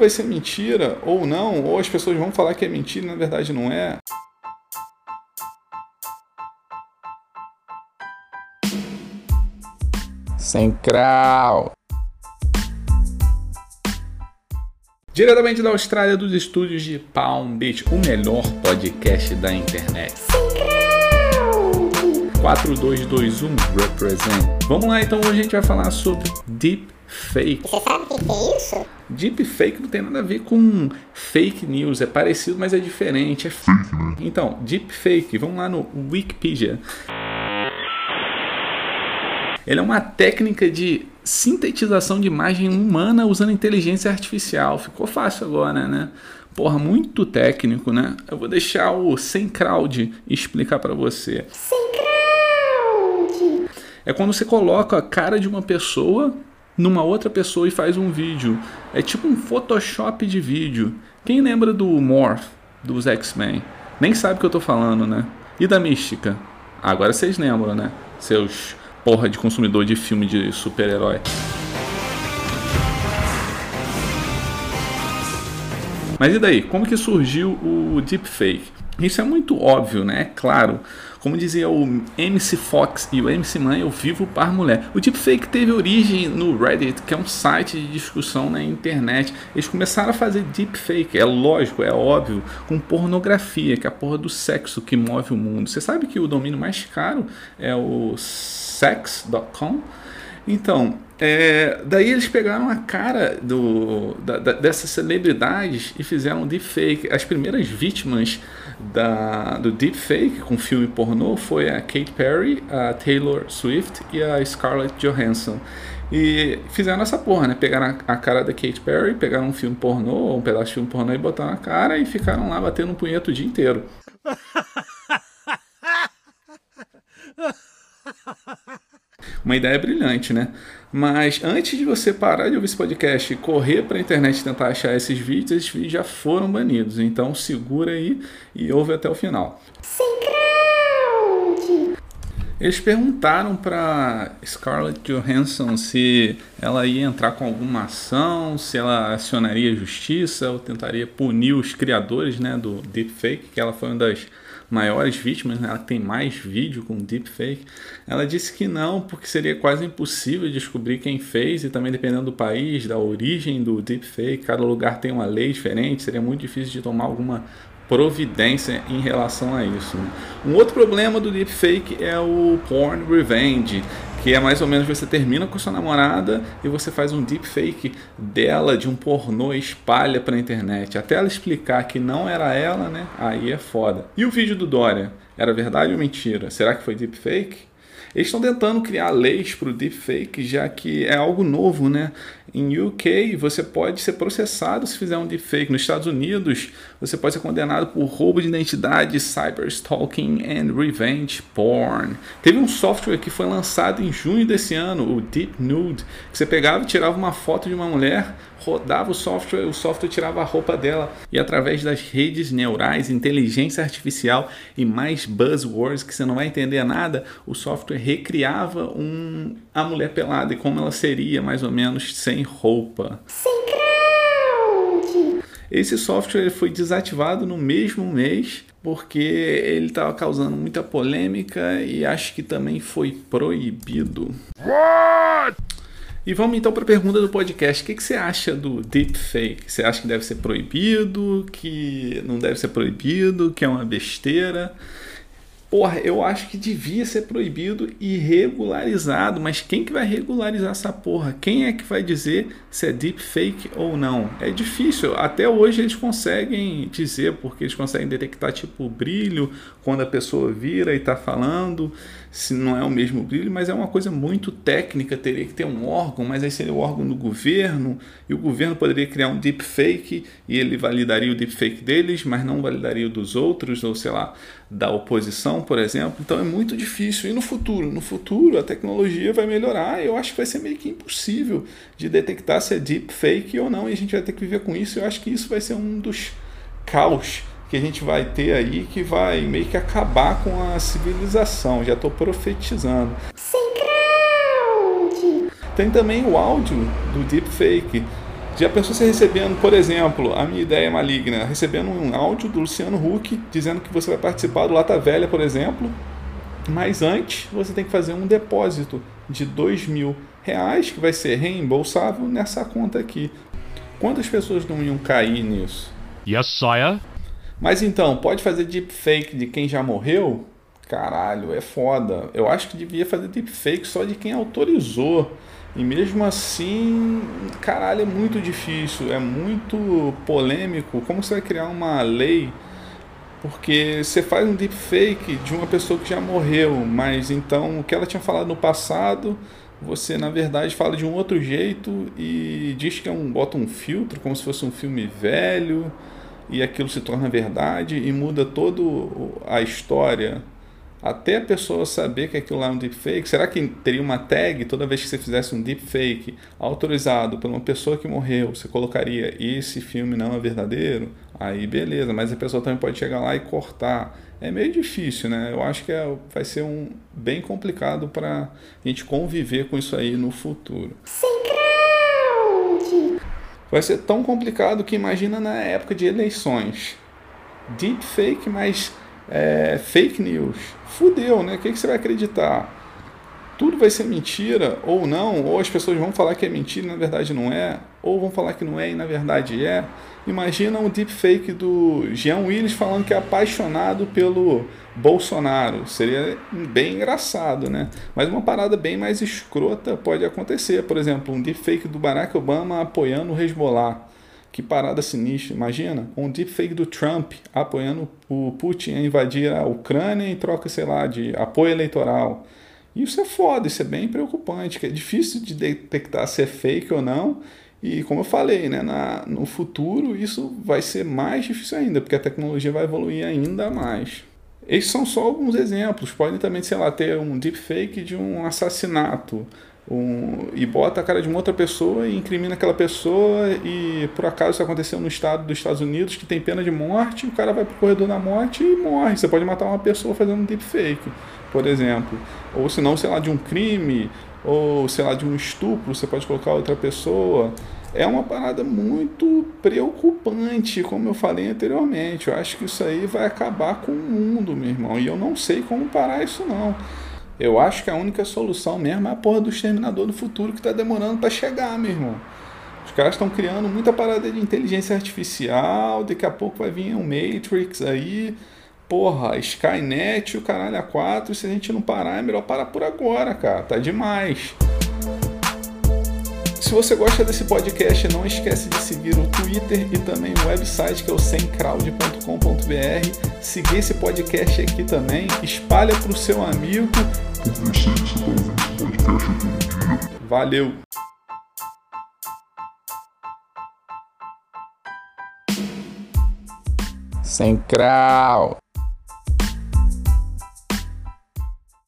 vai ser mentira ou não, ou as pessoas vão falar que é mentira e na verdade não é. Sem crau. Diretamente da Austrália, dos estúdios de Palm Beach, o melhor podcast da internet. 4221 Represent. Vamos lá, então hoje a gente vai falar sobre Deep Fake. Você sabe o que, é isso? Deep Fake não tem nada a ver com fake news, é parecido, mas é diferente, é fake, né? Então, Deep Fake, vamos lá no Wikipedia. Ele é uma técnica de sintetização de imagem humana usando inteligência artificial. Ficou fácil agora, né? Porra, muito técnico, né? Eu vou deixar o Sem Crowd explicar para você. Sem crowd. É quando você coloca a cara de uma pessoa numa outra pessoa e faz um vídeo. É tipo um Photoshop de vídeo. Quem lembra do Morph dos X-Men? Nem sabe o que eu tô falando, né? E da Mística? Agora vocês lembram, né? Seus porra de consumidor de filme de super-herói. Mas e daí? Como que surgiu o deepfake? Isso é muito óbvio, né? É claro. Como dizia o MC Fox e o MC Man, eu vivo par mulher. O deepfake teve origem no Reddit, que é um site de discussão na internet. Eles começaram a fazer deepfake, é lógico, é óbvio, com pornografia, que é a porra do sexo que move o mundo. Você sabe que o domínio mais caro é o sex.com? Então, é, daí eles pegaram a cara do, da, da, dessas celebridades e fizeram deepfake. As primeiras vítimas da, do deepfake com filme pornô foi a Katy Perry, a Taylor Swift e a Scarlett Johansson. E fizeram essa porra, né? Pegaram a, a cara da Katy Perry, pegaram um filme pornô, um pedaço de filme pornô e botaram na cara e ficaram lá batendo um punheta o dia inteiro. Uma ideia brilhante, né? Mas antes de você parar de ouvir esse podcast e correr para a internet tentar achar esses vídeos, esses vídeos já foram banidos. Então segura aí e ouve até o final. Sem crowd. Eles perguntaram para Scarlett Johansson se ela ia entrar com alguma ação, se ela acionaria a justiça ou tentaria punir os criadores né, do deepfake, que ela foi uma das maiores vítimas, né? ela tem mais vídeo com deepfake. Ela disse que não, porque seria quase impossível descobrir quem fez e também dependendo do país, da origem do deepfake, cada lugar tem uma lei diferente, seria muito difícil de tomar alguma providência em relação a isso. Né? Um outro problema do deepfake é o porn revenge, que é mais ou menos você termina com sua namorada e você faz um deepfake dela de um pornô espalha para a internet, até ela explicar que não era ela, né? Aí é foda. E o vídeo do Dória, era verdade ou mentira? Será que foi deepfake? Eles estão tentando criar leis para o deepfake, já que é algo novo, né? Em UK, você pode ser processado se fizer um deepfake. Nos Estados Unidos, você pode ser condenado por roubo de identidade, cyberstalking and revenge porn. Teve um software que foi lançado em junho desse ano, o Deep Nude, que você pegava e tirava uma foto de uma mulher, rodava o software, o software tirava a roupa dela e através das redes neurais, inteligência artificial e mais buzzwords que você não vai entender nada, o software recriava um, a mulher pelada e como ela seria mais ou menos sem roupa. Sem crowd. Esse software foi desativado no mesmo mês porque ele estava causando muita polêmica e acho que também foi proibido. What? E vamos então para a pergunta do podcast. O que, que você acha do deepfake? Você acha que deve ser proibido? Que não deve ser proibido? Que é uma besteira? Porra, eu acho que devia ser proibido e regularizado, mas quem que vai regularizar essa porra? Quem é que vai dizer se é deepfake ou não? É difícil. Até hoje eles conseguem dizer, porque eles conseguem detectar tipo brilho quando a pessoa vira e tá falando, se não é o mesmo brilho, mas é uma coisa muito técnica, teria que ter um órgão, mas aí seria o órgão do governo, e o governo poderia criar um deepfake e ele validaria o deepfake deles, mas não validaria o dos outros, ou sei lá, da oposição, por exemplo. Então é muito difícil. E no futuro? No futuro a tecnologia vai melhorar, eu acho que vai ser meio que impossível de detectar se é deepfake ou não, e a gente vai ter que viver com isso. Eu acho que isso vai ser um dos caos que a gente vai ter aí que vai meio que acabar com a civilização. Já estou profetizando. Sem crowd. Tem também o áudio do deepfake. Já pensou você recebendo, por exemplo, a minha ideia maligna, recebendo um áudio do Luciano Huck dizendo que você vai participar do Lata Velha, por exemplo, mas antes você tem que fazer um depósito de dois mil reais que vai ser reembolsável nessa conta aqui. Quantas pessoas não iam cair nisso? Yes, sire. Mas então, pode fazer deepfake de quem já morreu? Caralho, é foda. Eu acho que devia fazer deepfake só de quem autorizou. E mesmo assim, caralho, é muito difícil, é muito polêmico. Como você vai criar uma lei? Porque você faz um deepfake de uma pessoa que já morreu, mas então o que ela tinha falado no passado, você na verdade fala de um outro jeito e diz que é um bota um filtro como se fosse um filme velho e aquilo se torna verdade e muda toda a história até a pessoa saber que aquilo lá é um deepfake, será que teria uma tag toda vez que você fizesse um deepfake autorizado por uma pessoa que morreu, você colocaria esse filme não é verdadeiro? Aí beleza, mas a pessoa também pode chegar lá e cortar. É meio difícil, né? Eu acho que é, vai ser um bem complicado para a gente conviver com isso aí no futuro. Secrete. Vai ser tão complicado que imagina na época de eleições. Deepfake, mas é, fake news. Fudeu, né? O que, que você vai acreditar? Tudo vai ser mentira ou não, ou as pessoas vão falar que é mentira e na verdade não é, ou vão falar que não é e na verdade é. Imagina um deepfake do Jean Willis falando que é apaixonado pelo Bolsonaro. Seria bem engraçado, né? Mas uma parada bem mais escrota pode acontecer. Por exemplo, um deepfake do Barack Obama apoiando o Hezbollah. Que parada sinistra, imagina? Um deepfake do Trump apoiando o Putin a invadir a Ucrânia em troca, sei lá, de apoio eleitoral. Isso é foda, isso é bem preocupante, que é difícil de detectar se é fake ou não. E como eu falei, né, na, no futuro isso vai ser mais difícil ainda, porque a tecnologia vai evoluir ainda mais. Esses são só alguns exemplos. Podem também, sei lá, ter um deepfake de um assassinato um, e bota a cara de uma outra pessoa e incrimina aquela pessoa e por acaso isso aconteceu no estado dos Estados Unidos que tem pena de morte, o cara vai pro corredor da morte e morre. Você pode matar uma pessoa fazendo um deepfake, por exemplo. Ou se não, sei lá, de um crime, ou sei lá, de um estupro, você pode colocar outra pessoa. É uma parada muito preocupante, como eu falei anteriormente. Eu acho que isso aí vai acabar com o mundo, meu irmão. E eu não sei como parar isso não. Eu acho que a única solução mesmo é a porra do exterminador do futuro que está demorando para chegar, meu irmão. Os caras estão criando muita parada de inteligência artificial, daqui a pouco vai vir um Matrix aí, porra, Skynet, o caralho a 4, se a gente não parar, é melhor parar por agora, cara, tá demais. Se você gosta desse podcast, não esquece de seguir o Twitter e também o website que é o semcrowd.com.br. Seguir esse podcast aqui também, espalha para o seu amigo. Valeu! Sem.